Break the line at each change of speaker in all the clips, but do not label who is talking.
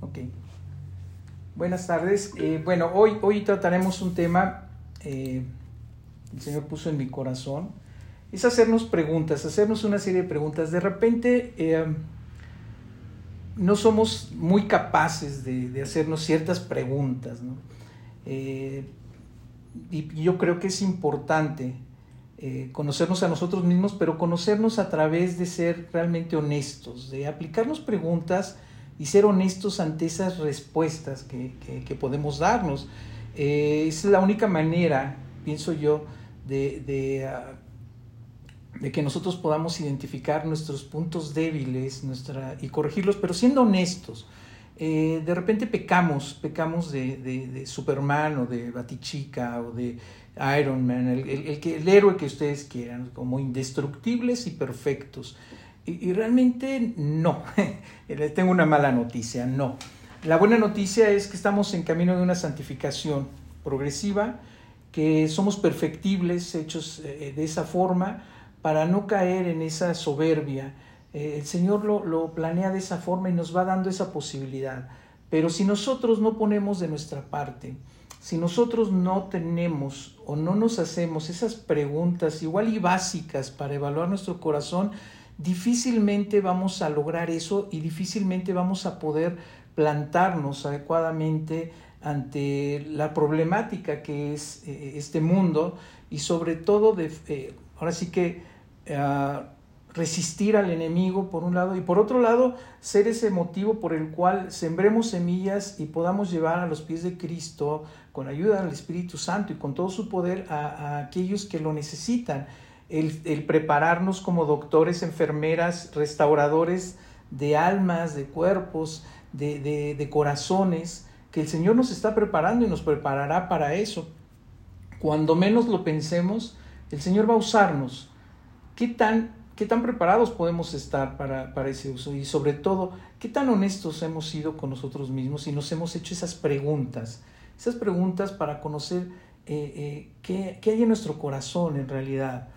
Ok. Buenas tardes. Eh, bueno, hoy, hoy trataremos un tema, eh, el Señor puso en mi corazón, es hacernos preguntas, hacernos una serie de preguntas. De repente eh, no somos muy capaces de, hacernos ciertas preguntas, ¿no? y yo creo que es importante conocernos a nosotros mismos, pero conocernos a través de ser realmente honestos, de aplicarnos preguntas y ser honestos ante esas respuestas que, podemos darnos. Eh, es la única manera, pienso yo, de, ah, de, que nosotros podamos identificar nuestros puntos débiles nuestra, y corregirlos, pero siendo honestos. Eh, de repente pecamos, pecamos de, Superman o de Batichica o de Iron Man, el, el, héroe que ustedes quieran, como indestructibles y perfectos. Y, realmente no. Tengo una mala noticia, no. La buena noticia es que estamos en camino de una santificación progresiva, que somos perfectibles, hechos eh, de esa forma, para no caer en esa soberbia. Eh, el Señor lo, lo planea de esa forma y nos va dando esa posibilidad. Pero si nosotros no ponemos de nuestra parte, si nosotros no tenemos o no nos hacemos esas preguntas igual y básicas para evaluar nuestro corazón, difícilmente vamos a lograr eso y difícilmente vamos a poder plantarnos adecuadamente ante la problemática que es eh, este mundo y sobre todo eh, ahora sí que ah, resistir al enemigo por un lado y por otro lado ser ese motivo por el cual sembremos semillas y podamos llevar a los pies de Cristo con ayuda del Espíritu Santo y con todo su poder a aquellos que lo necesitan el, prepararnos como doctores, enfermeras, restauradores de almas, de cuerpos, de, corazones, que el Señor nos está preparando y nos preparará para eso. Cuando menos lo pensemos, el Señor va a usarnos. ¿Qué tan, qué tan preparados podemos estar para, para, ese uso? Y sobre todo, ¿qué tan honestos hemos sido con nosotros mismos y nos hemos hecho esas preguntas? Esas preguntas para conocer eh, eh, qué, qué hay en nuestro corazón en realidad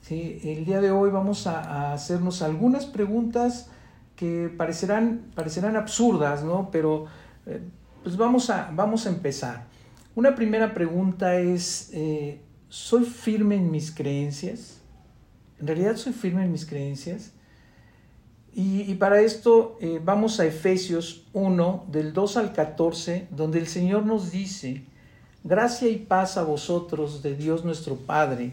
¿sí? El día de hoy vamos a, hacernos algunas preguntas que parecerán, parecerán absurdas, ¿no? Pero eh, pues vamos a, vamos a empezar. Una primera pregunta es, eh, ¿soy firme en mis creencias? ¿En realidad soy firme en mis creencias? Y, para esto eh, vamos a Efesios 1, del 2 al 14, donde el Señor nos dice, gracia y paz a vosotros de Dios nuestro Padre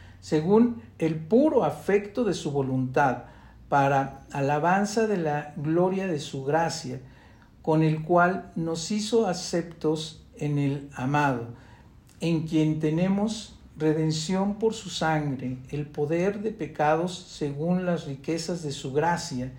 según el puro afecto de su voluntad, para alabanza de la gloria de su gracia, con el cual nos hizo aceptos en el amado, en quien tenemos redención por su sangre, el poder de pecados según las riquezas de su gracia,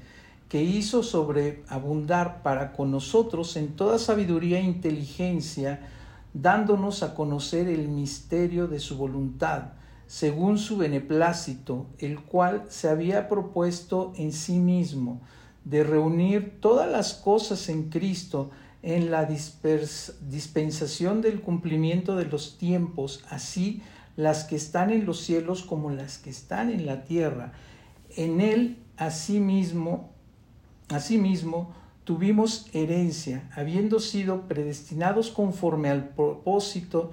que hizo sobreabundar para con nosotros en toda sabiduría e inteligencia, dándonos a conocer el misterio de su voluntad según su beneplácito, el cual se había propuesto en sí mismo de reunir todas las cosas en Cristo en la dispensación del cumplimiento de los tiempos, así las que están en los cielos como las que están en la tierra. En él asimismo, asimismo tuvimos herencia, habiendo sido predestinados conforme al propósito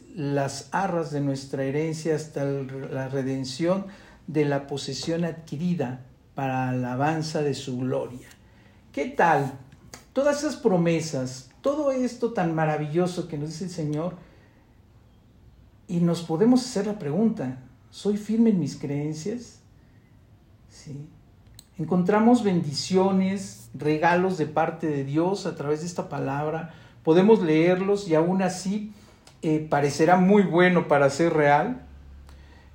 las arras de nuestra herencia hasta la redención de la posesión adquirida para alabanza de su gloria. ¿Qué tal? Todas esas promesas, todo esto tan maravilloso que nos dice el Señor, y nos podemos hacer la pregunta, ¿soy firme en mis creencias? ¿Sí? Encontramos bendiciones, regalos de parte de Dios a través de esta palabra. Podemos leerlos y aún así eh, parecerá muy bueno para ser real,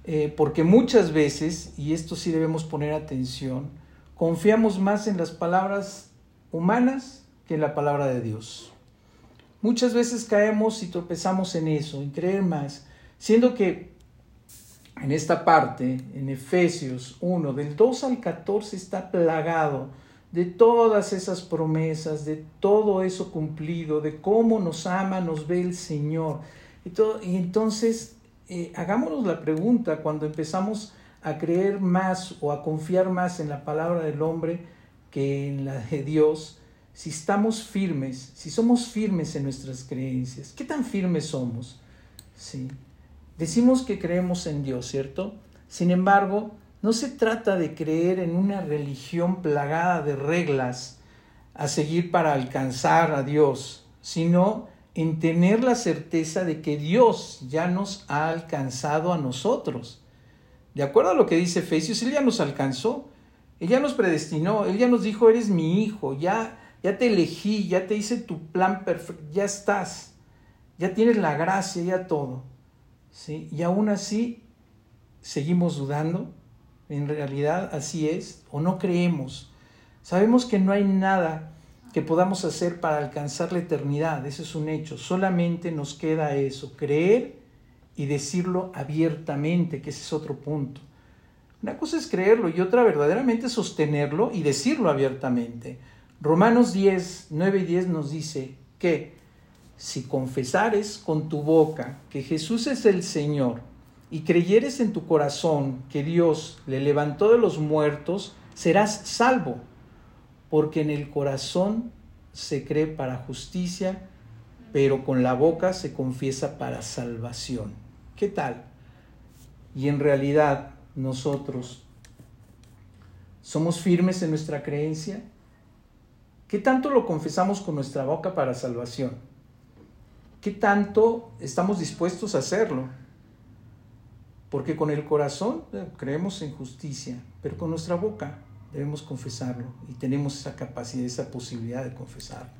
eh, porque muchas veces, y esto sí debemos poner atención, confiamos más en las palabras humanas que en la palabra de Dios. Muchas veces caemos y tropezamos en eso, en creer más, siendo que en esta parte, en Efesios 1, del 2 al 14, está plagado de todas esas promesas, de todo eso cumplido, de cómo nos ama, nos ve el Señor. Y, todo, y entonces, eh, hagámonos la pregunta cuando empezamos a creer más o a confiar más en la palabra del hombre que en la de Dios, si estamos firmes, si somos firmes en nuestras creencias, ¿qué tan firmes somos? Sí. Decimos que creemos en Dios, ¿cierto? Sin embargo, no se trata de creer en una religión plagada de reglas a seguir para alcanzar a Dios, sino en tener la certeza de que Dios ya nos ha alcanzado a nosotros. De acuerdo a lo que dice Efesios, Él ya nos alcanzó, Él ya nos predestinó, Él ya nos dijo, eres mi hijo, ya, ya te elegí, ya te hice tu plan perfecto, ya estás, ya tienes la gracia, ya todo. ¿sí? Y aún así seguimos dudando, en realidad así es, o no creemos. Sabemos que no hay nada que podamos hacer para alcanzar la eternidad, ese es un hecho, solamente nos queda eso, creer y decirlo abiertamente, que ese es otro punto. Una cosa es creerlo y otra verdaderamente sostenerlo y decirlo abiertamente. Romanos 10, 9 y 10 nos dice que si confesares con tu boca que Jesús es el Señor y creyeres en tu corazón que Dios le levantó de los muertos, serás salvo, porque en el corazón se cree para justicia, pero con la boca se confiesa para salvación. ¿Qué tal? Y en realidad nosotros somos firmes en nuestra creencia. ¿Qué tanto lo confesamos con nuestra boca para salvación? ¿Qué tanto estamos dispuestos a hacerlo? Porque con el corazón eh, creemos en justicia, pero con nuestra boca debemos confesarlo y tenemos esa capacidad, esa posibilidad de confesarlo.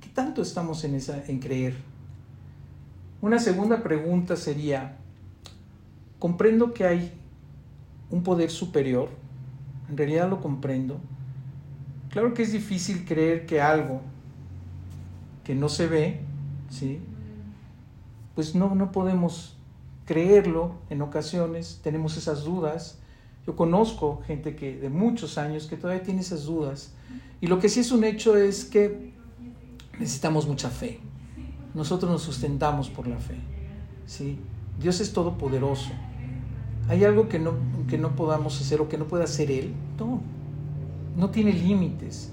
¿Qué tanto estamos en, esa, en creer? Una segunda pregunta sería, comprendo que hay un poder superior, en realidad lo comprendo. Claro que es difícil creer que algo que no se ve, ¿sí? pues no, no podemos creerlo en ocasiones, tenemos esas dudas. Yo conozco gente que de muchos años que todavía tiene esas dudas. Y lo que sí es un hecho es que necesitamos mucha fe. Nosotros nos sustentamos por la fe. ¿sí? Dios es todopoderoso. ¿Hay algo que no, que no podamos hacer o que no pueda hacer Él? No. No tiene límites.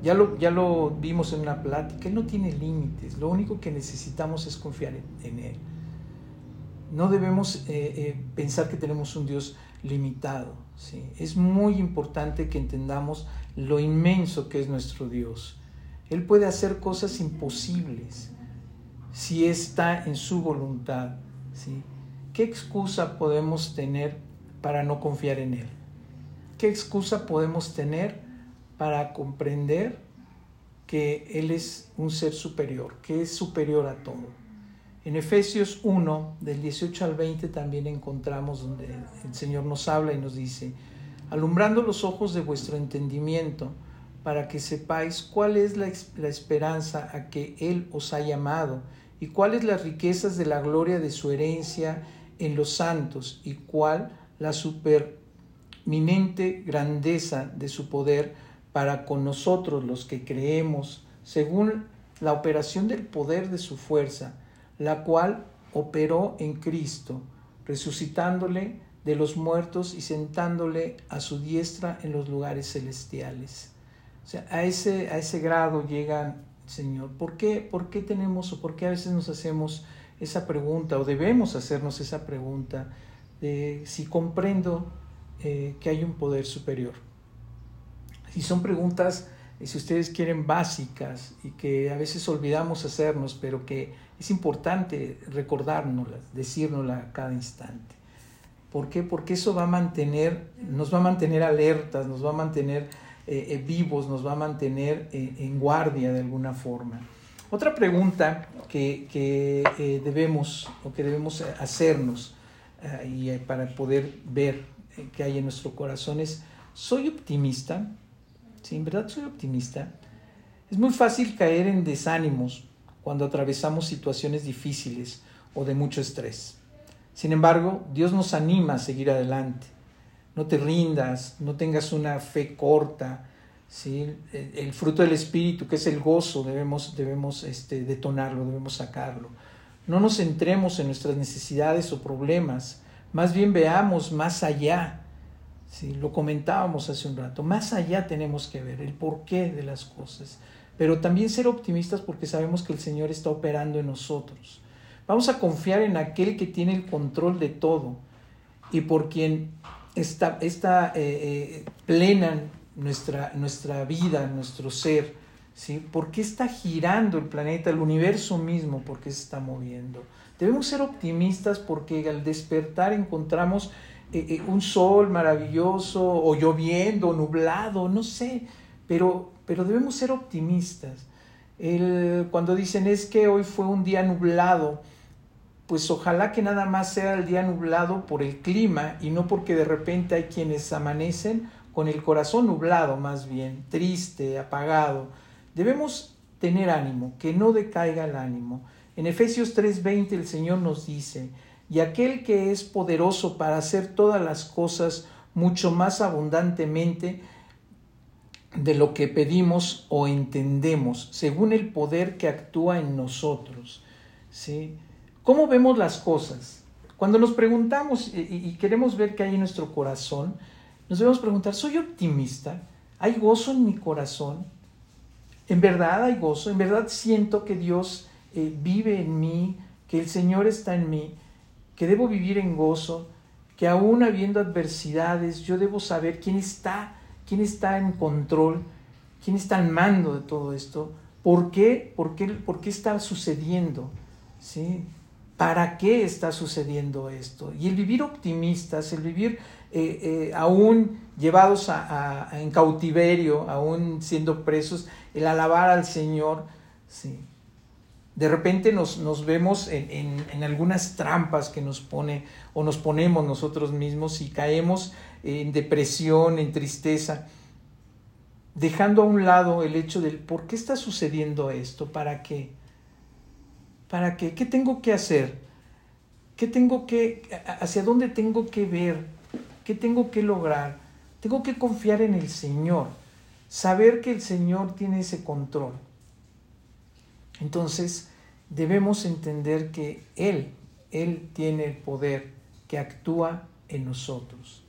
Ya lo, ya lo vimos en una plática, Él no tiene límites, lo único que necesitamos es confiar en, Él. No debemos eh, eh, pensar que tenemos un Dios limitado. ¿sí? Es muy importante que entendamos lo inmenso que es nuestro Dios. Él puede hacer cosas imposibles si está en su voluntad. ¿sí? ¿Qué excusa podemos tener para no confiar en Él? ¿Qué excusa podemos tener para comprender que Él es un ser superior, que es superior a todo. En Efesios 1, del 18 al 20, también encontramos donde el Señor nos habla y nos dice, alumbrando los ojos de vuestro entendimiento, para que sepáis cuál es la, la esperanza a que Él os ha llamado, y cuáles las riquezas de la gloria de su herencia en los santos, y cuál la superminente grandeza de su poder para con nosotros los que creemos, según la operación del poder de su fuerza, la cual operó en Cristo, resucitándole de los muertos y sentándole a su diestra en los lugares celestiales. O sea, a ese, a ese grado llegan, Señor. ¿Por qué, ¿Por qué tenemos o por qué a veces nos hacemos esa pregunta o debemos hacernos esa pregunta de si comprendo eh, que hay un poder superior? Y son preguntas si ustedes quieren, básicas y que a veces olvidamos hacernos, pero que es importante recordárnoslas, decírnoslas a cada instante. ¿Por qué? Porque eso va a mantener, nos va a mantener alertas, nos va a mantener eh, eh, vivos, nos va a mantener eh, en guardia de alguna forma. Otra pregunta que, que debemos o que debemos hacernos y para poder ver qué hay en nuestro corazón es, ¿soy optimista? Sí, en verdad soy optimista. Es muy fácil caer en desánimos cuando atravesamos situaciones difíciles o de mucho estrés. Sin embargo, Dios nos anima a seguir adelante. No te rindas, no tengas una fe corta. ¿sí? El, fruto del Espíritu, que es el gozo, debemos, debemos este, detonarlo, debemos sacarlo. No nos centremos en nuestras necesidades o problemas, más bien veamos más allá Sí, lo comentábamos hace un rato. Más allá tenemos que ver el porqué de las cosas, pero también ser optimistas porque sabemos que el Señor está operando en nosotros. Vamos a confiar en aquel que tiene el control de todo y por quien está, está eh, eh, plena nuestra, nuestra vida, nuestro ser. ¿sí? ¿Por qué está girando el planeta, el universo mismo? ¿Por qué se está moviendo? Debemos ser optimistas porque al despertar encontramos eh, eh, un sol maravilloso o lloviendo, nublado, no sé, pero, pero debemos ser optimistas. El, cuando dicen es que hoy fue un día nublado, pues ojalá que nada más sea el día nublado por el clima y no porque de repente hay quienes amanecen con el corazón nublado más bien, triste, apagado. Debemos tener ánimo, que no decaiga el ánimo. En Efesios 3:20 el Señor nos dice, y aquel que es poderoso para hacer todas las cosas mucho más abundantemente de lo que pedimos o entendemos, según el poder que actúa en nosotros. ¿sí? ¿Cómo vemos las cosas? Cuando nos preguntamos y, queremos ver qué hay en nuestro corazón, nos debemos preguntar, ¿soy optimista? ¿Hay gozo en mi corazón? ¿En verdad hay gozo? ¿En verdad siento que Dios eh, vive en mí, que el Señor está en mí? Que debo vivir en gozo, que aún habiendo adversidades, yo debo saber quién está, quién está en control, quién está al mando de todo esto, por qué, por qué, por qué está sucediendo, ¿sí? ¿Para qué está sucediendo esto? Y el vivir optimistas, el vivir eh, eh, aún llevados a, en cautiverio, aún siendo presos, el alabar al Señor, ¿sí? De repente nos, nos vemos en, en, algunas trampas que nos pone o nos ponemos nosotros mismos y caemos en depresión, en tristeza, dejando a un lado el hecho del por qué está sucediendo esto, para qué, para qué, qué tengo que hacer, qué tengo que, hacia dónde tengo que ver, qué tengo que lograr. Tengo que confiar en el Señor, saber que el Señor tiene ese control. Entonces, debemos entender que Él, Él tiene el poder que actúa en nosotros.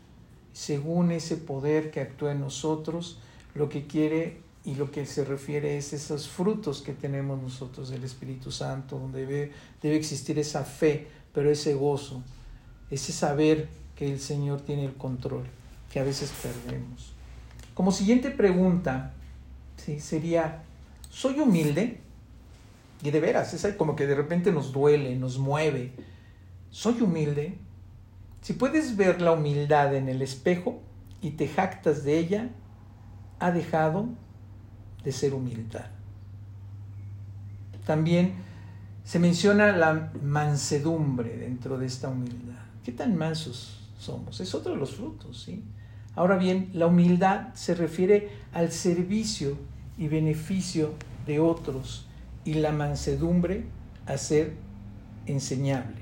Según ese poder que actúa en nosotros, lo que quiere y lo que se refiere es esos frutos que tenemos nosotros del Espíritu Santo, donde debe, debe existir esa fe, pero ese gozo, ese saber que el Señor tiene el control, que a veces perdemos. Como siguiente pregunta, ¿sí? sería, ¿soy humilde? Y de veras, es como que de repente nos duele, nos mueve. Soy humilde. Si puedes ver la humildad en el espejo y te jactas de ella, ha dejado de ser humildad. También se menciona la mansedumbre dentro de esta humildad. ¿Qué tan mansos somos? Es otro de los frutos, ¿sí? Ahora bien, la humildad se refiere al servicio y beneficio de otros y la mansedumbre a ser enseñable.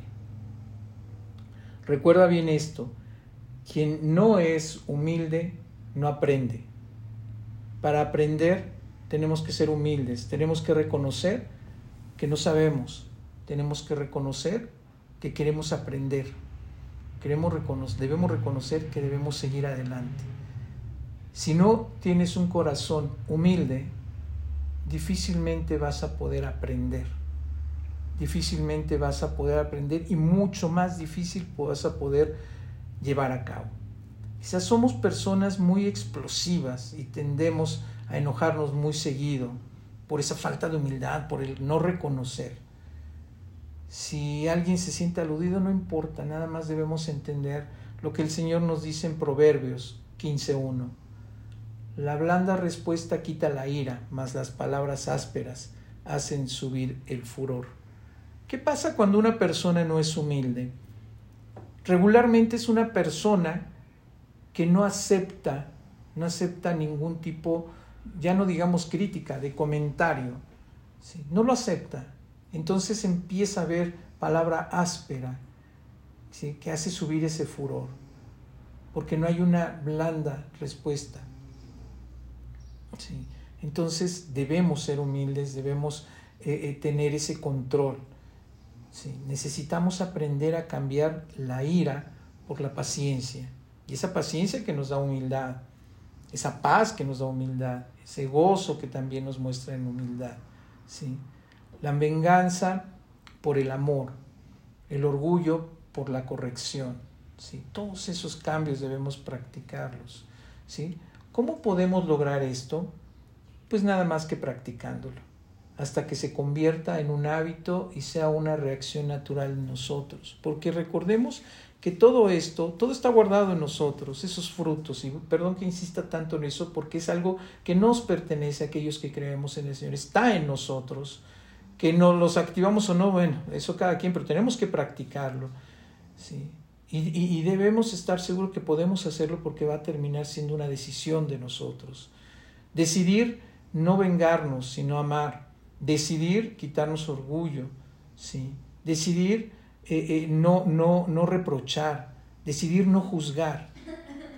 Recuerda bien esto, quien no es humilde no aprende. Para aprender tenemos que ser humildes, tenemos que reconocer que no sabemos, tenemos que reconocer que queremos aprender, queremos reconocer, debemos reconocer que debemos seguir adelante. Si no tienes un corazón humilde, difícilmente vas a poder aprender. Difícilmente vas a poder aprender y mucho más difícil vas a poder llevar a cabo. Quizás somos personas muy explosivas y tendemos a enojarnos muy seguido por esa falta de humildad, por el no reconocer. Si alguien se siente aludido, no importa, nada más debemos entender lo que el Señor nos dice en Proverbios 15.1. La blanda respuesta quita la ira, mas las palabras ásperas hacen subir el furor. ¿Qué pasa cuando una persona no es humilde? Regularmente es una persona que no acepta, no acepta ningún tipo, ya no digamos crítica, de comentario. No lo acepta. Entonces empieza a ver palabra áspera, que hace subir ese furor, porque no hay una blanda respuesta. Entonces debemos ser humildes, debemos eh, eh, tener ese control. Necesitamos aprender a cambiar la ira por la paciencia. Y esa paciencia que nos da humildad, esa paz que nos da humildad, ese gozo que también nos muestra en humildad. ¿sí? La venganza por el amor, el orgullo por la corrección. ¿sí? Todos esos cambios debemos practicarlos. ¿sí? ¿Cómo podemos lograr esto? Pues nada más que practicándolo, hasta que se convierta en un hábito y sea una reacción natural en nosotros. Porque recordemos que todo esto, todo está guardado en nosotros, esos frutos, y perdón que insista tanto en eso, porque es algo que nos pertenece a aquellos que creemos en el Señor, está en nosotros, que nos los activamos o no, bueno, eso cada quien, pero tenemos que practicarlo, ¿sí? Y, debemos estar seguros que podemos hacerlo porque va a terminar siendo una decisión de nosotros. Decidir no vengarnos, sino amar. Decidir quitarnos orgullo, ¿sí? Decidir eh, eh, no, no, no reprochar. Decidir no juzgar.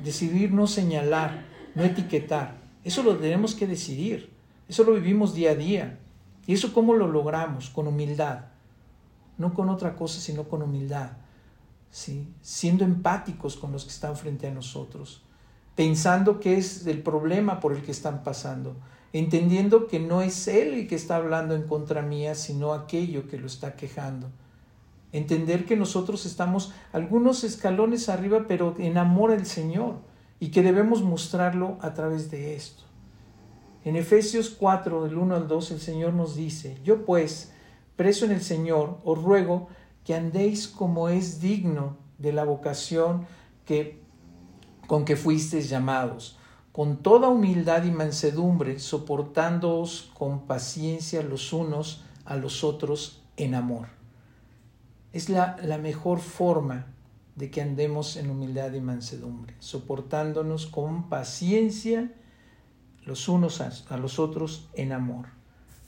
Decidir no señalar, no etiquetar. Eso lo tenemos que decidir. Eso lo vivimos día a día. ¿Y eso cómo lo logramos? Con humildad. No con otra cosa, sino con humildad siendo empáticos con los que están frente a nosotros, pensando que es el problema por el que están pasando, entendiendo que no es él el que está hablando en contra mía, sino aquello que lo está quejando. Entender que nosotros estamos algunos escalones arriba, pero en amor al Señor, y que debemos mostrarlo a través de esto. En Efesios 4, del 1 al 2, el Señor nos dice, yo pues, preso en el Señor, os ruego que andéis como es digno de la vocación que, con que fuisteis llamados, con toda humildad y mansedumbre, soportándoos con paciencia los unos a los otros en amor. Es la, la mejor forma de que andemos en humildad y mansedumbre, soportándonos con paciencia los unos a, a los otros en amor.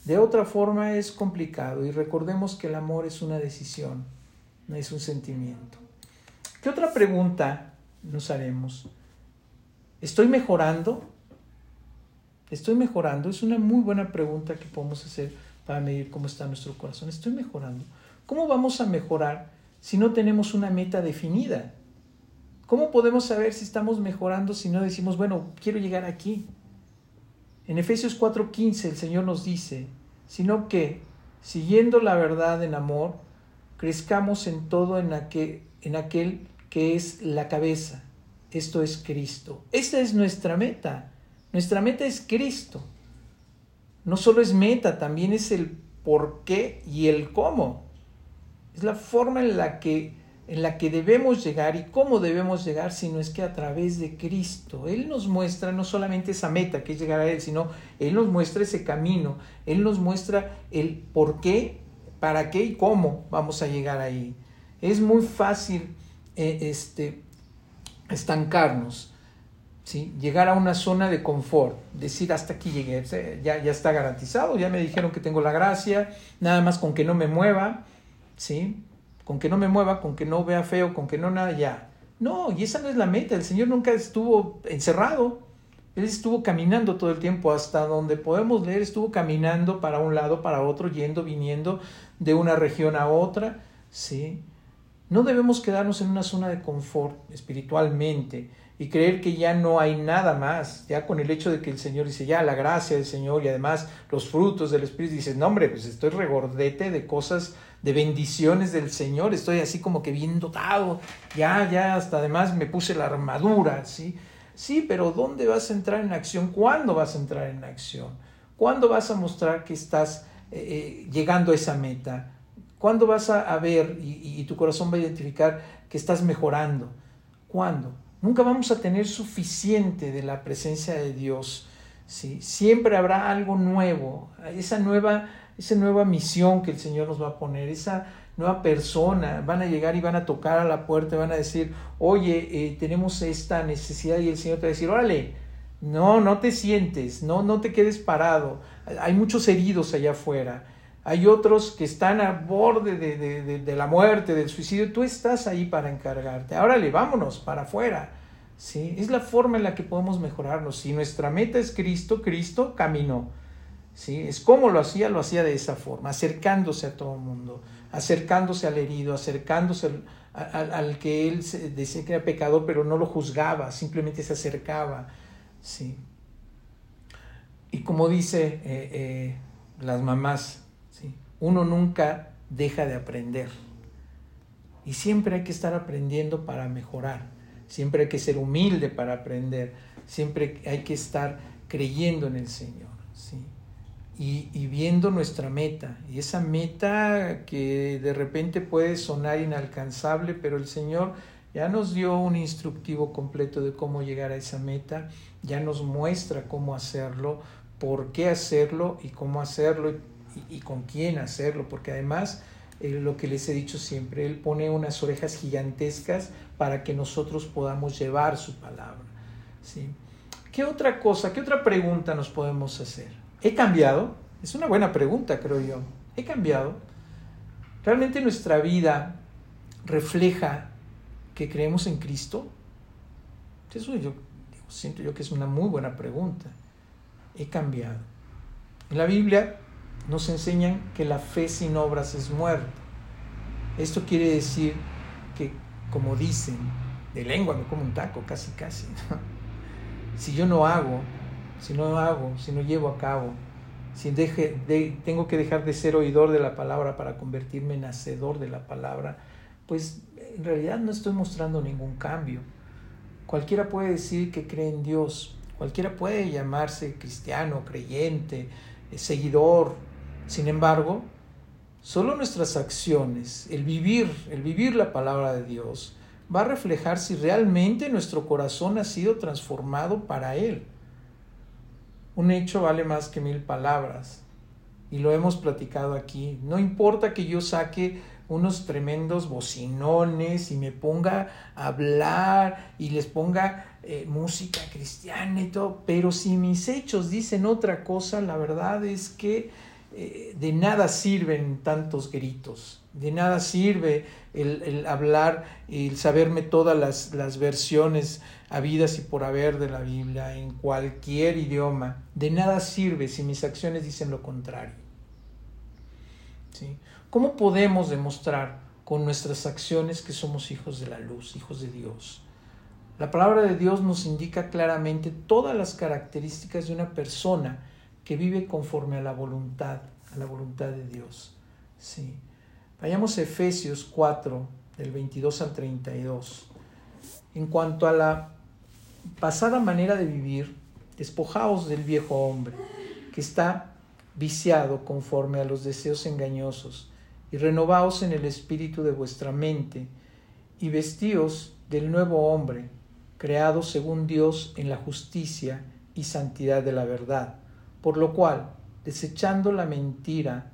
De otra forma es complicado y recordemos que el amor es una decisión, no es un sentimiento. ¿Qué otra pregunta nos haremos? ¿Estoy mejorando? ¿Estoy mejorando? Es una muy buena pregunta que podemos hacer para medir cómo está nuestro corazón. ¿Estoy mejorando? ¿Cómo vamos a mejorar si no tenemos una meta definida? ¿Cómo podemos saber si estamos mejorando si no decimos, bueno, quiero llegar aquí? En Efesios 4:15 el Señor nos dice, sino que, siguiendo la verdad en amor, crezcamos en todo en aquel, en aquel que es la cabeza, esto es Cristo. Esta es nuestra meta. Nuestra meta es Cristo. No solo es meta, también es el por qué y el cómo. Es la forma en la que en la que debemos llegar y cómo debemos llegar, sino es que a través de Cristo. Él nos muestra no solamente esa meta que es llegar a Él, sino Él nos muestra ese camino, Él nos muestra el por qué, para qué y cómo vamos a llegar ahí. Es muy fácil eh, este, estancarnos, ¿sí? llegar a una zona de confort, decir hasta aquí llegué, ya, ya está garantizado, ya me dijeron que tengo la gracia, nada más con que no me mueva, ¿sí? Con que no me mueva, con que no vea feo, con que no nada, ya. No, y esa no es la meta. El Señor nunca estuvo encerrado. Él estuvo caminando todo el tiempo hasta donde podemos leer, estuvo caminando para un lado, para otro, yendo, viniendo de una región a otra, ¿sí? No debemos quedarnos en una zona de confort espiritualmente y creer que ya no hay nada más, ya con el hecho de que el Señor dice, ya la gracia del Señor y además los frutos del Espíritu, dices, no hombre, pues estoy regordete de cosas, de bendiciones del Señor, estoy así como que bien dotado, ya, ya, hasta además me puse la armadura, ¿sí? Sí, pero ¿dónde vas a entrar en acción? ¿Cuándo vas a entrar en acción? ¿Cuándo vas a mostrar que estás eh, eh, llegando a esa meta? ¿Cuándo vas a, ver y, tu corazón va a identificar que estás mejorando? ¿Cuándo? Nunca vamos a tener suficiente de la presencia de Dios. ¿sí? Siempre habrá algo nuevo, esa nueva, esa nueva misión que el Señor nos va a poner, esa nueva persona. Van a llegar y van a tocar a la puerta van a decir, oye, eh, tenemos esta necesidad y el Señor te va a decir, órale, no, no te sientes, no, no te quedes parado. Hay muchos heridos allá afuera. Hay otros que están a borde de, la muerte, del suicidio. Tú estás ahí para encargarte. Órale, vámonos para afuera. ¿Sí? Es la forma en la que podemos mejorarnos. Si nuestra meta es Cristo, Cristo caminó. ¿Sí? Es como lo hacía, lo hacía de esa forma, acercándose a todo el mundo, acercándose al herido, acercándose al, al que él decía que era pecador, pero no lo juzgaba, simplemente se acercaba. ¿sí? Y como dice eh, eh, las mamás, ¿sí? uno nunca deja de aprender. Y siempre hay que estar aprendiendo para mejorar. Siempre hay que ser humilde para aprender. Siempre hay que estar creyendo en el Señor. ¿sí? Y, viendo nuestra meta. Y esa meta que de repente puede sonar inalcanzable, pero el Señor ya nos dio un instructivo completo de cómo llegar a esa meta, ya nos muestra cómo hacerlo, por qué hacerlo y cómo hacerlo y, con quién hacerlo, porque además eh, lo que les he dicho siempre, Él pone unas orejas gigantescas para que nosotros podamos llevar su palabra. ¿sí? ¿Qué otra cosa, qué otra pregunta nos podemos hacer? ¿He cambiado? Es una buena pregunta, creo yo. ¿He cambiado? ¿Realmente nuestra vida refleja que creemos en Cristo? Eso yo siento yo que es una muy buena pregunta. He cambiado. En la Biblia nos enseñan que la fe sin obras es muerta. Esto quiere decir que, como dicen, de lengua me como un taco, casi, casi. Si yo no hago, si no hago, si no llevo a cabo, si deje, tengo que dejar de ser oidor de la palabra para convertirme en hacedor de la palabra, pues en realidad no estoy mostrando ningún cambio. Cualquiera puede decir que cree en Dios, cualquiera puede llamarse cristiano, creyente, eh, seguidor. Sin embargo, solo nuestras acciones, el vivir, el vivir la palabra de Dios, va a reflejar si realmente nuestro corazón ha sido transformado para Él. Un hecho vale más que mil palabras. Y lo hemos platicado aquí. No importa que yo saque unos tremendos bocinones y me ponga a hablar y les ponga eh, música cristiana y todo, pero si mis hechos dicen otra cosa, la verdad es que eh, de nada sirven tantos gritos, de nada sirve el, el hablar, el saberme todas las, las versiones habidas y por haber de la Biblia en cualquier idioma, de nada sirve si mis acciones dicen lo contrario. ¿Sí? ¿Cómo podemos demostrar con nuestras acciones que somos hijos de la luz, hijos de Dios? La palabra de Dios nos indica claramente todas las características de una persona que vive conforme a la voluntad, a la voluntad de Dios. Sí. Vayamos a Efesios 4, del 22 al 32. En cuanto a la pasada manera de vivir, despojaos del viejo hombre, que está viciado conforme a los deseos engañosos y renovaos en el espíritu de vuestra mente, y vestíos del nuevo hombre, creado según Dios en la justicia y santidad de la verdad, por lo cual, desechando la mentira,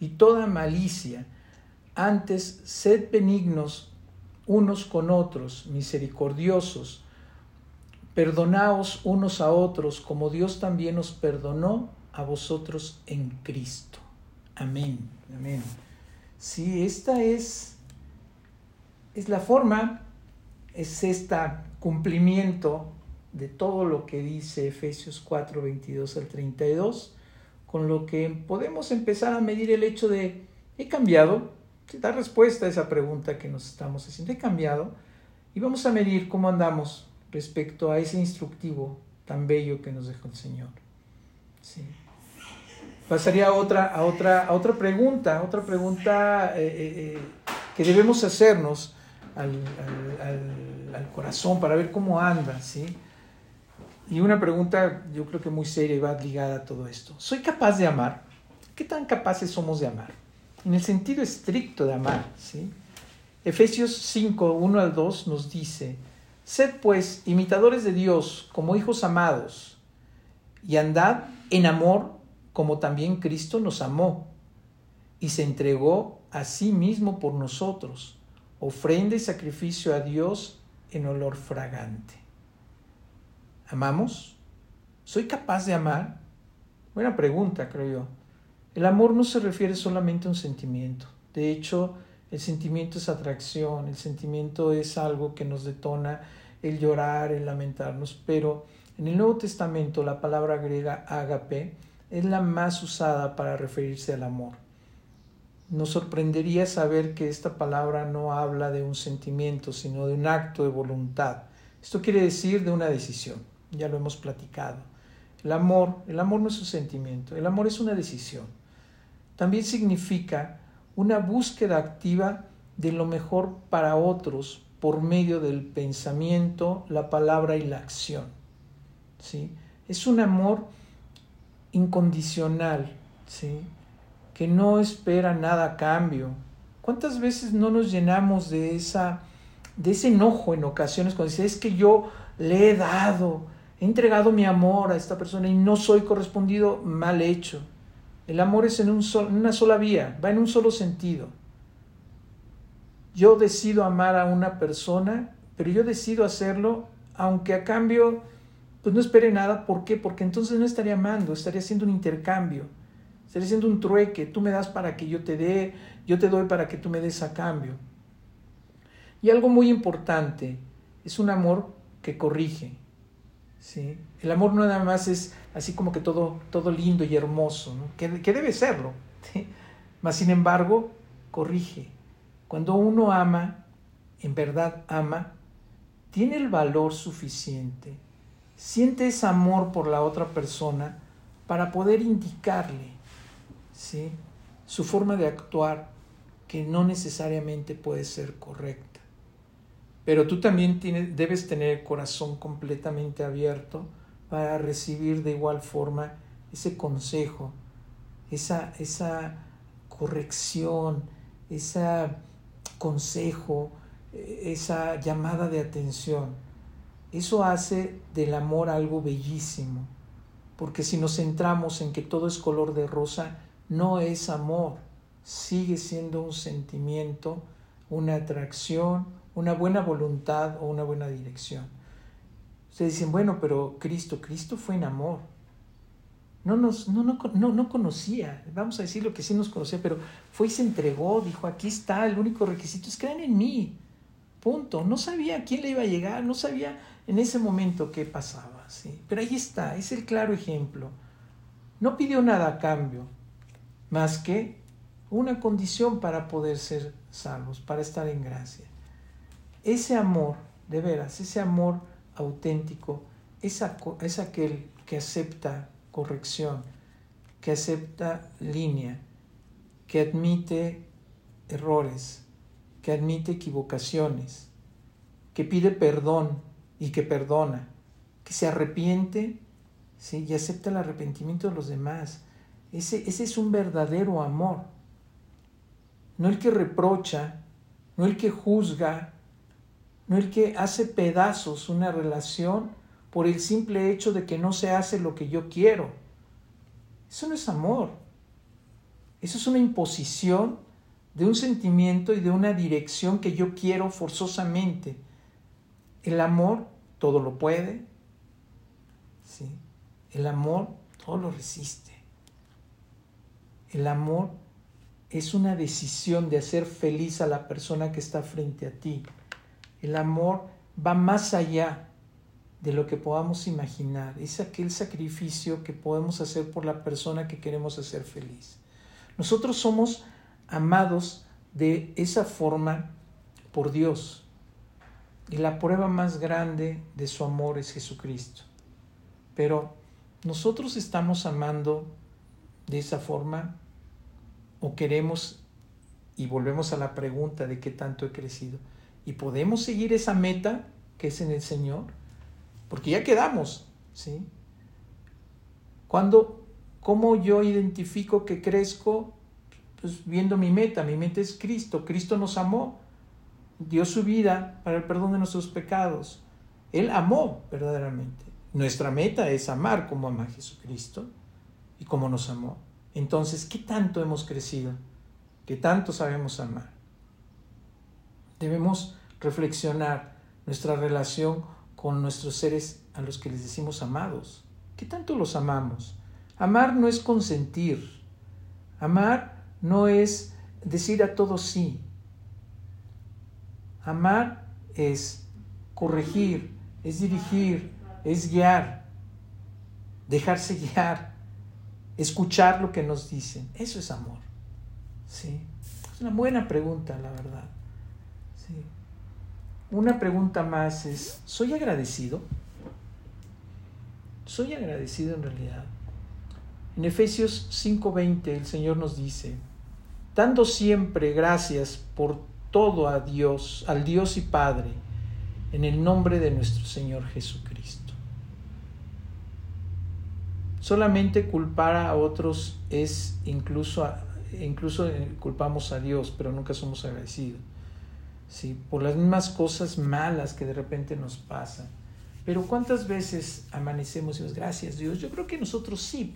y toda malicia. Antes, sed benignos unos con otros, misericordiosos. Perdonaos unos a otros, como Dios también os perdonó a vosotros en Cristo. Amén. Amén. Sí, esta es, es la forma, es este cumplimiento de todo lo que dice Efesios 4, 22 al 32, con lo que podemos empezar a medir el hecho de, he cambiado, da respuesta a esa pregunta que nos estamos haciendo, he cambiado, y vamos a medir cómo andamos respecto a ese instructivo tan bello que nos dejó el Señor. Pasaría a otra, a otra, a otra pregunta, otra pregunta eh, eh, eh, que debemos hacernos al, al, al, corazón para ver cómo anda, ¿sí? Y una pregunta yo creo que muy seria y va ligada a todo esto. ¿Soy capaz de amar? ¿Qué tan capaces somos de amar? En el sentido estricto de amar, ¿sí? Efesios 5, 1 al 2 nos dice, Sed pues imitadores de Dios como hijos amados, y andad en amor como también Cristo nos amó, y se entregó a sí mismo por nosotros, ofrenda y sacrificio a Dios en olor fragante. ¿Amamos? ¿Soy capaz de amar? Buena pregunta, creo yo. El amor no se refiere solamente a un sentimiento. De hecho, el sentimiento es atracción, el sentimiento es algo que nos detona el llorar, el lamentarnos, pero en el Nuevo Testamento la palabra griega agape es la más usada para referirse al amor. Nos sorprendería saber que esta palabra no habla de un sentimiento, sino de un acto de voluntad. Esto quiere decir de una decisión ya lo hemos platicado. El amor, el amor no es un sentimiento, el amor es una decisión. También significa una búsqueda activa de lo mejor para otros por medio del pensamiento, la palabra y la acción. ¿sí? Es un amor incondicional, ¿sí? que no espera nada a cambio. ¿Cuántas veces no nos llenamos de, esa, de ese enojo en ocasiones cuando dice, es que yo le he dado, he entregado mi amor a esta persona y no soy correspondido, mal hecho. El amor es en, un una sola vía, va en un solo sentido. Yo decido amar a una persona, pero yo decido hacerlo aunque a cambio pues no espere nada. ¿Por qué? Porque entonces no estaría amando, estaría haciendo un intercambio, estaría haciendo un trueque. Tú me das para que yo te dé, yo te doy para que tú me des a cambio. Y algo muy importante, es un amor que corrige, ¿sí? El amor no nada más es así como que todo, todo lindo y hermoso, que, debe serlo, ¿sí? mas sin embargo corrige. Cuando uno ama, en verdad ama, tiene el valor suficiente, siente ese amor por la otra persona para poder indicarle ¿sí? su forma de actuar que no necesariamente puede ser correcta. Pero tú también tienes, debes tener el corazón completamente abierto para recibir de igual forma ese consejo, esa, esa corrección, ese consejo, esa llamada de atención. Eso hace del amor algo bellísimo, porque si nos centramos en que todo es color de rosa, no es amor, sigue siendo un sentimiento, una atracción, una buena voluntad o una buena dirección. Ustedes dicen, bueno, pero Cristo, Cristo fue en amor. No, nos, no, no, no, conocía, vamos a decir lo que sí nos conocía, pero fue y se entregó, dijo, aquí está, el único requisito es crean en mí. Punto. No sabía a quién le iba a llegar, no sabía en ese momento qué pasaba. ¿sí? Pero ahí está, es el claro ejemplo. No pidió nada a cambio, más que una condición para poder ser salvos, para estar en gracia. Ese amor, de veras, ese amor auténtico, es, aquel que acepta corrección, que acepta línea, que admite errores, que admite equivocaciones, que pide perdón y que perdona, que se arrepiente ¿sí? y acepta el arrepentimiento de los demás. Ese, ese es un verdadero amor. No el que reprocha, no el que juzga, no el que hace pedazos una relación por el simple hecho de que no se hace lo que yo quiero. Eso no es amor. Eso es una imposición de un sentimiento y de una dirección que yo quiero forzosamente. El amor todo lo puede. ¿sí? El amor todo lo resiste. El amor es una decisión de hacer feliz a la persona que está frente a ti. El amor va más allá de lo que podamos imaginar. Es aquel sacrificio que podemos hacer por la persona que queremos hacer feliz. Nosotros somos amados de esa forma por Dios. Y la prueba más grande de su amor es Jesucristo. Pero nosotros estamos amando de esa forma o queremos, y volvemos a la pregunta de qué tanto he crecido, y podemos seguir esa meta que es en el Señor, porque ya quedamos, ¿sí? Cuando, ¿cómo yo identifico que crezco? Pues viendo mi meta, mi meta es Cristo, Cristo nos amó, dio su vida para el perdón de nuestros pecados, Él amó verdaderamente. Nuestra meta es amar como ama Jesucristo y como nos amó. Entonces, ¿qué tanto hemos crecido? ¿Qué tanto sabemos amar? Debemos reflexionar nuestra relación con nuestros seres a los que les decimos amados. ¿Qué tanto los amamos? Amar no es consentir. Amar no es decir a todos sí. Amar es corregir, es dirigir, es guiar, dejarse guiar, escuchar lo que nos dicen. Eso es amor. ¿Sí? Es una buena pregunta, la verdad. ¿Sí? Una pregunta más es, ¿soy agradecido? ¿Soy agradecido en realidad? En Efesios 5:20 el Señor nos dice, dando siempre gracias por todo a Dios, al Dios y Padre, en el nombre de nuestro Señor Jesucristo. Solamente culpar a otros es incluso, incluso culpamos a Dios, pero nunca somos agradecidos. ¿Sí? Por las mismas cosas malas que de repente nos pasan. Pero ¿cuántas veces amanecemos y decimos, gracias Dios? Yo creo que nosotros sí.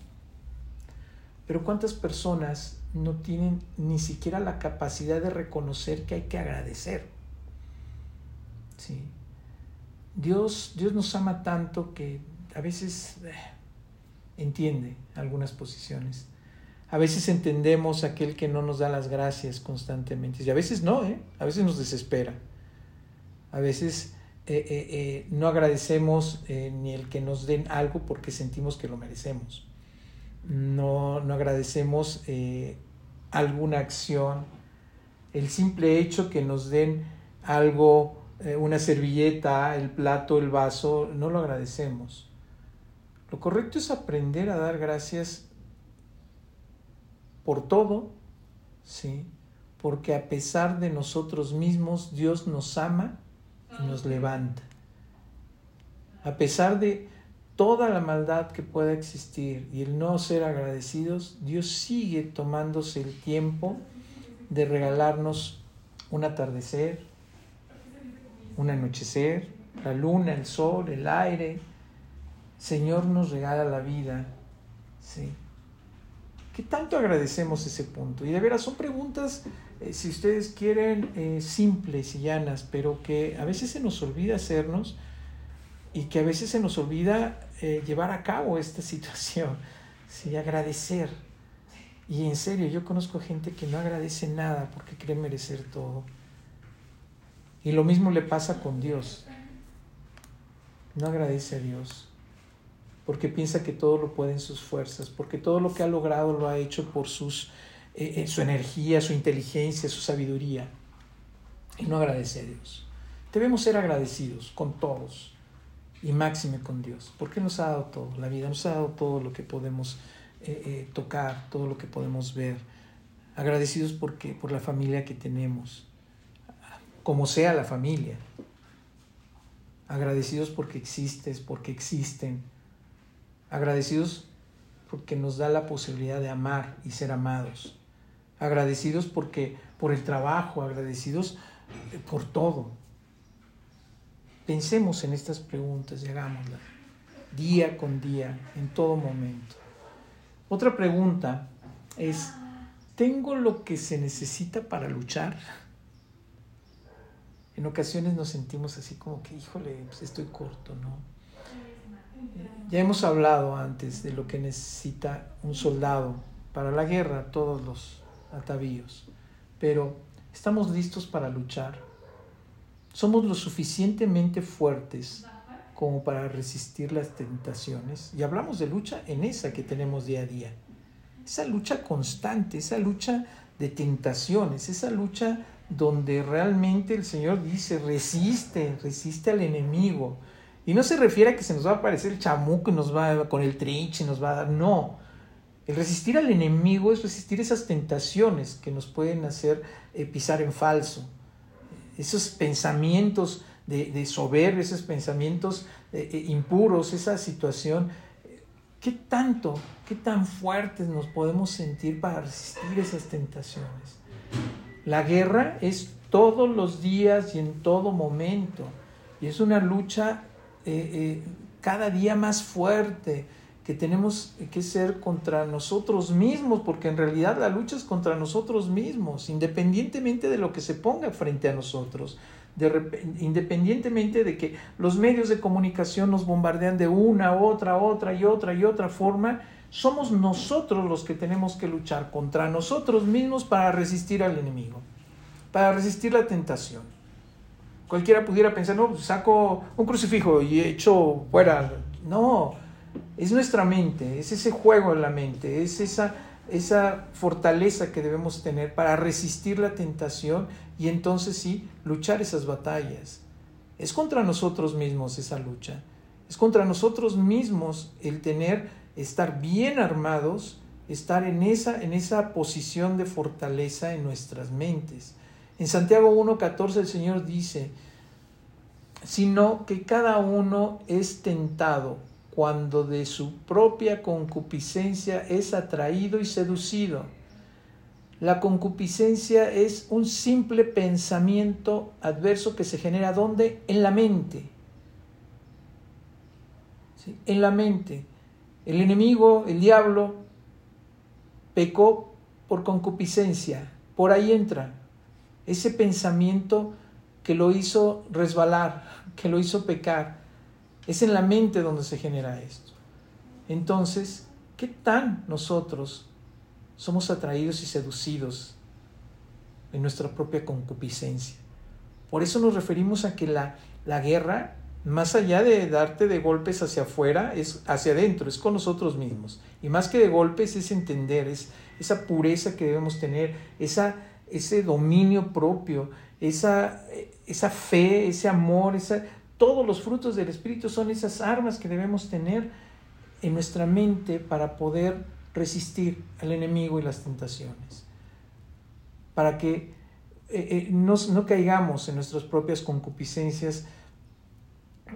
Pero ¿cuántas personas no tienen ni siquiera la capacidad de reconocer que hay que agradecer? ¿Sí? Dios, Dios nos ama tanto que a veces... Eh, entiende algunas posiciones. A veces entendemos aquel que no nos da las gracias constantemente. Y a veces no, ¿eh? A veces nos desespera. A veces eh, eh, no agradecemos ni el que nos den algo porque sentimos que lo merecemos. No, no agradecemos alguna acción. El simple hecho que nos den algo, una servilleta, el plato, el vaso, no lo agradecemos lo correcto es aprender a dar gracias por todo, ¿sí? Porque a pesar de nosotros mismos, Dios nos ama y nos levanta. A pesar de toda la maldad que pueda existir y el no ser agradecidos, Dios sigue tomándose el tiempo de regalarnos un atardecer, un anochecer, la luna, el sol, el aire, Señor nos regala la vida. ¿sí? ¿Qué tanto agradecemos ese punto? Y de veras son preguntas, eh, si ustedes quieren, eh, simples y llanas, pero que a veces se nos olvida hacernos y que a veces se nos olvida eh, llevar a cabo esta situación. ¿sí? Agradecer. Y en serio, yo conozco gente que no agradece nada porque cree merecer todo. Y lo mismo le pasa con Dios. No agradece a Dios porque piensa que todo lo puede en sus fuerzas, porque todo lo que ha logrado lo ha hecho por sus, eh, eh, su energía, su inteligencia, su sabiduría. Y no agradece a Dios. Debemos ser agradecidos con todos y máxime con Dios, porque nos ha dado todo, la vida nos ha dado todo lo que podemos eh, tocar, todo lo que podemos ver. Agradecidos porque, por la familia que tenemos, como sea la familia. Agradecidos porque existes, porque existen agradecidos porque nos da la posibilidad de amar y ser amados, agradecidos porque por el trabajo, agradecidos eh, por todo. Pensemos en estas preguntas y hagámoslas. día con día, en todo momento. Otra pregunta es, ¿tengo lo que se necesita para luchar? En ocasiones nos sentimos así como que, híjole, pues estoy corto, ¿no? Ya hemos hablado antes de lo que necesita un soldado para la guerra, todos los atavíos, pero ¿estamos listos para luchar? ¿Somos lo suficientemente fuertes como para resistir las tentaciones? Y hablamos de lucha en esa que tenemos día a día. Esa lucha constante, esa lucha de tentaciones, esa lucha donde realmente el Señor dice, resiste, resiste al enemigo. Y no se refiere a que se nos va a aparecer el chamuco y nos va con el trinche nos va a dar, no. El resistir al enemigo es resistir esas tentaciones que nos pueden hacer eh, pisar en falso. Esos pensamientos de, soberbia, esos pensamientos eh, eh, impuros, esa situación. ¿Qué tanto, qué tan fuertes nos podemos sentir para resistir esas tentaciones? La guerra es todos los días y en todo momento. Y es una lucha eh, eh, cada día más fuerte que tenemos que ser contra nosotros mismos, porque en realidad la lucha es contra nosotros mismos, independientemente de lo que se ponga frente a nosotros, independientemente de que los medios de comunicación nos bombardean de una, otra, otra y otra y otra forma, somos nosotros los que tenemos que luchar contra nosotros mismos para resistir al enemigo, para resistir la tentación. Cualquiera pudiera pensar, no, pues saco un crucifijo y echo fuera. No, es nuestra mente, es ese juego en la mente, es esa, esa fortaleza que debemos tener para resistir la tentación y entonces sí, luchar esas batallas. Es contra nosotros mismos esa lucha. Es contra nosotros mismos el tener estar bien armados, estar en esa, en esa posición de fortaleza en nuestras mentes. En Santiago 1.14 el Señor dice, sino que cada uno es tentado cuando de su propia concupiscencia es atraído y seducido. La concupiscencia es un simple pensamiento adverso que se genera ¿dónde? En la mente. En la mente. El enemigo, el diablo, pecó por concupiscencia. Por ahí entra ese pensamiento que lo hizo resbalar, que lo hizo pecar. Es en la mente donde se genera esto. Entonces, ¿qué tan nosotros somos atraídos y seducidos en nuestra propia concupiscencia? Por eso nos referimos a que la, la guerra más allá de darte de golpes hacia afuera, es hacia adentro, es con nosotros mismos. Y más que de golpes es entender, es esa pureza que debemos tener, esa, ese dominio propio, esa, esa fe, ese amor, esa, todos los frutos del Espíritu son esas armas que debemos tener en nuestra mente para poder resistir al enemigo y las tentaciones. Para que eh, eh, no, no caigamos en nuestras propias concupiscencias,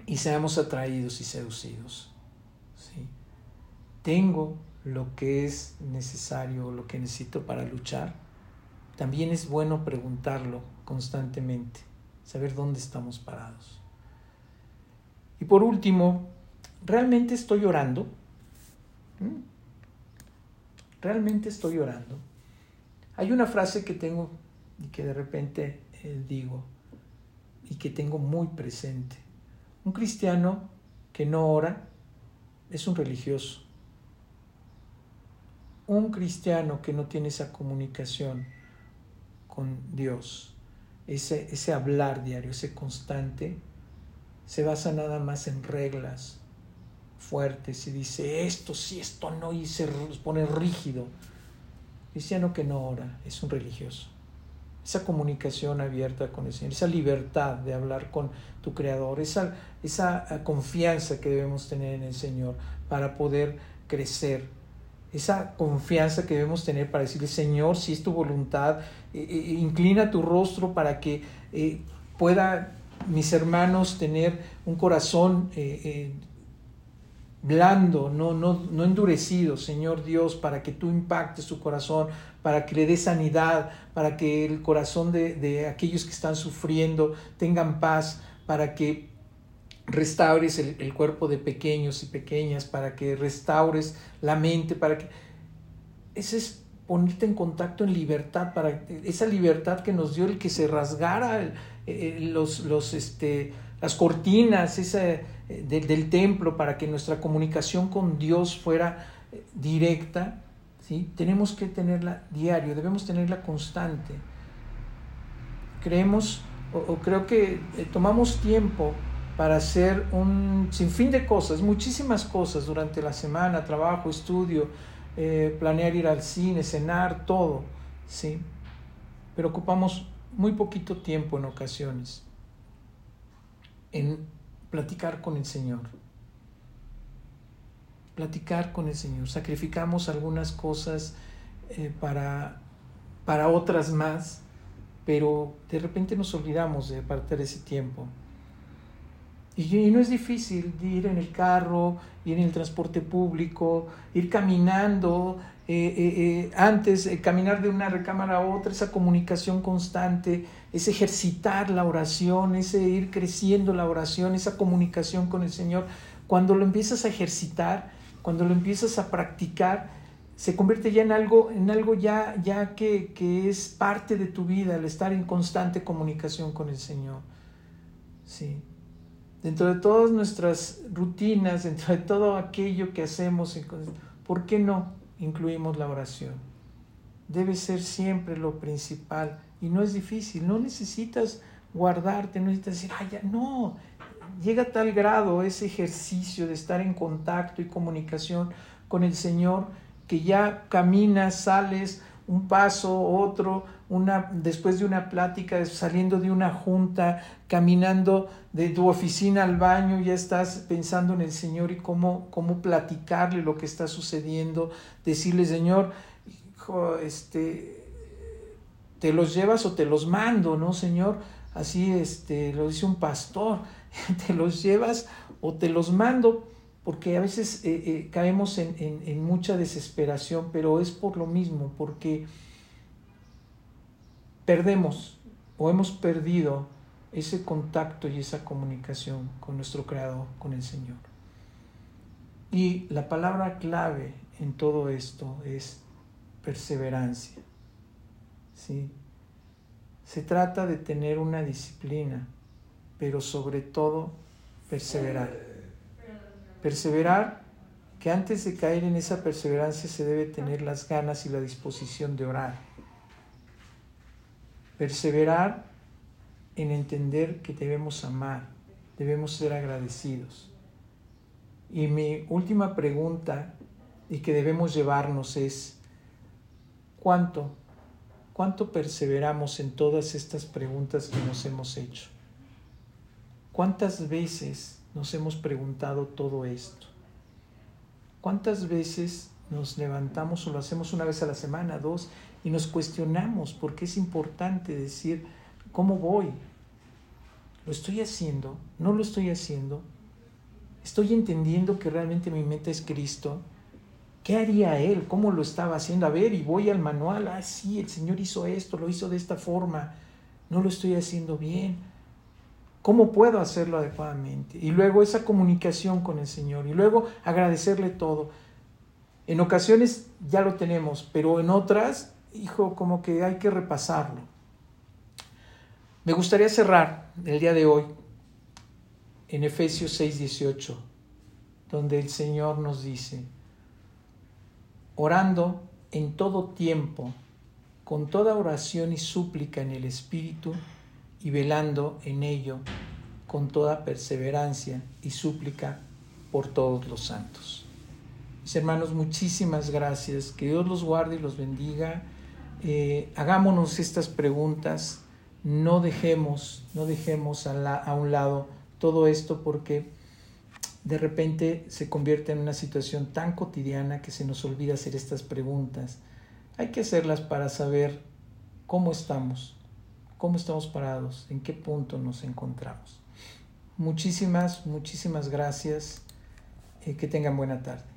y seamos atraídos y seducidos. ¿sí? Tengo lo que es necesario, lo que necesito para luchar. También es bueno preguntarlo constantemente, saber dónde estamos parados. Y por último, ¿realmente estoy orando? ¿Mm? ¿Realmente estoy orando? Hay una frase que tengo y que de repente eh, digo y que tengo muy presente. Un cristiano que no ora es un religioso. Un cristiano que no tiene esa comunicación con Dios, ese, ese hablar diario, ese constante, se basa nada más en reglas fuertes y dice esto sí, esto no, y se pone rígido. Cristiano que no ora es un religioso esa comunicación abierta con el Señor, esa libertad de hablar con tu Creador, esa, esa eh, confianza que debemos tener en el Señor para poder crecer, esa confianza que debemos tener para decirle, Señor, si es tu voluntad, eh, eh, inclina tu rostro para que pueda mis hermanos tener un corazón blando, no, no, no endurecido, Señor Dios, para que tú impactes su corazón, para que le dé sanidad, para que el corazón de, aquellos que están sufriendo tengan paz, para que restaures el, cuerpo de pequeños y pequeñas, para que restaures la mente, para que... Ese es ponerte en contacto en libertad, para esa libertad que nos dio el que se rasgara los, los, este, las cortinas esa, eh, del templo para que nuestra comunicación con Dios fuera eh, directa, ¿sí? tenemos que tenerla diario, debemos tenerla constante. Creemos o, creo que eh, tomamos tiempo para hacer un sinfín de cosas, muchísimas cosas durante la semana, trabajo, estudio, eh, planear ir al cine, cenar, todo, ¿sí? Pero ocupamos muy poquito tiempo en ocasiones en platicar con el Señor. Platicar con el Señor. Sacrificamos algunas cosas eh, para, para otras más, pero de repente nos olvidamos de apartar ese tiempo. Y, no es difícil ir en el carro, ir en el transporte público, ir caminando, eh, eh, eh, antes caminar de una recámara a otra, esa comunicación constante, es ejercitar la oración, ese ir creciendo la oración, esa comunicación con el Señor. Cuando lo empiezas a ejercitar, cuando lo empiezas a practicar, se convierte ya en algo, en algo ya, ya que, que es parte de tu vida, el estar en constante comunicación con el Señor. Sí dentro de todas nuestras rutinas, dentro de todo aquello que hacemos, ¿por qué no incluimos la oración? Debe ser siempre lo principal y no es difícil, no necesitas guardarte, no necesitas decir, ay, ya, no, llega a tal grado ese ejercicio de estar en contacto y comunicación con el Señor que ya caminas, sales un paso, otro, una, después de una plática, saliendo de una junta, caminando de tu oficina al baño, ya estás pensando en el Señor y cómo, cómo platicarle lo que está sucediendo, decirle, Señor, hijo, este, te los llevas o te los mando, ¿no, Señor? Así este, lo dice un pastor, te los llevas o te los mando, porque a veces eh, eh, caemos en, en, mucha desesperación, pero es por lo mismo, porque perdemos o hemos perdido ese contacto y esa comunicación con nuestro Creador, con el Señor. Y la palabra clave en todo esto es perseverancia. ¿sí? Se trata de tener una disciplina, pero sobre todo perseverar Perseverar, que antes de caer en esa perseverancia se debe tener las ganas y la disposición de orar. Perseverar en entender que debemos amar, debemos ser agradecidos. Y mi última pregunta y que debemos llevarnos es, ¿cuánto, cuánto perseveramos en todas estas preguntas que nos hemos hecho? ¿Cuántas veces nos hemos preguntado todo esto? ¿Cuántas veces nos levantamos o lo hacemos una vez a la semana, dos, y nos cuestionamos porque es importante decir, ¿cómo voy? ¿Lo estoy haciendo? ¿No lo estoy haciendo? ¿Estoy entendiendo que realmente mi meta es Cristo? ¿Qué haría Él? ¿Cómo lo estaba haciendo? A ver, y voy al manual, ah, sí, el Señor hizo esto, lo hizo de esta forma, no lo estoy haciendo bien ¿Cómo puedo hacerlo adecuadamente? Y luego esa comunicación con el Señor y luego agradecerle todo. En ocasiones ya lo tenemos, pero en otras, hijo, como que hay que repasarlo. Me gustaría cerrar el día de hoy en Efesios 6:18, donde el Señor nos dice, orando en todo tiempo, con toda oración y súplica en el Espíritu, y velando en ello con toda perseverancia y súplica por todos los santos. Mis hermanos, muchísimas gracias. Que Dios los guarde y los bendiga. Eh, hagámonos estas preguntas. No dejemos, no dejemos a, a un lado todo esto porque de repente se convierte en una situación tan cotidiana que se nos olvida hacer estas preguntas. Hay que hacerlas para saber cómo estamos, cómo estamos parados, en qué punto nos encontramos. Muchísimas, muchísimas gracias. Eh, que tengan buena tarde.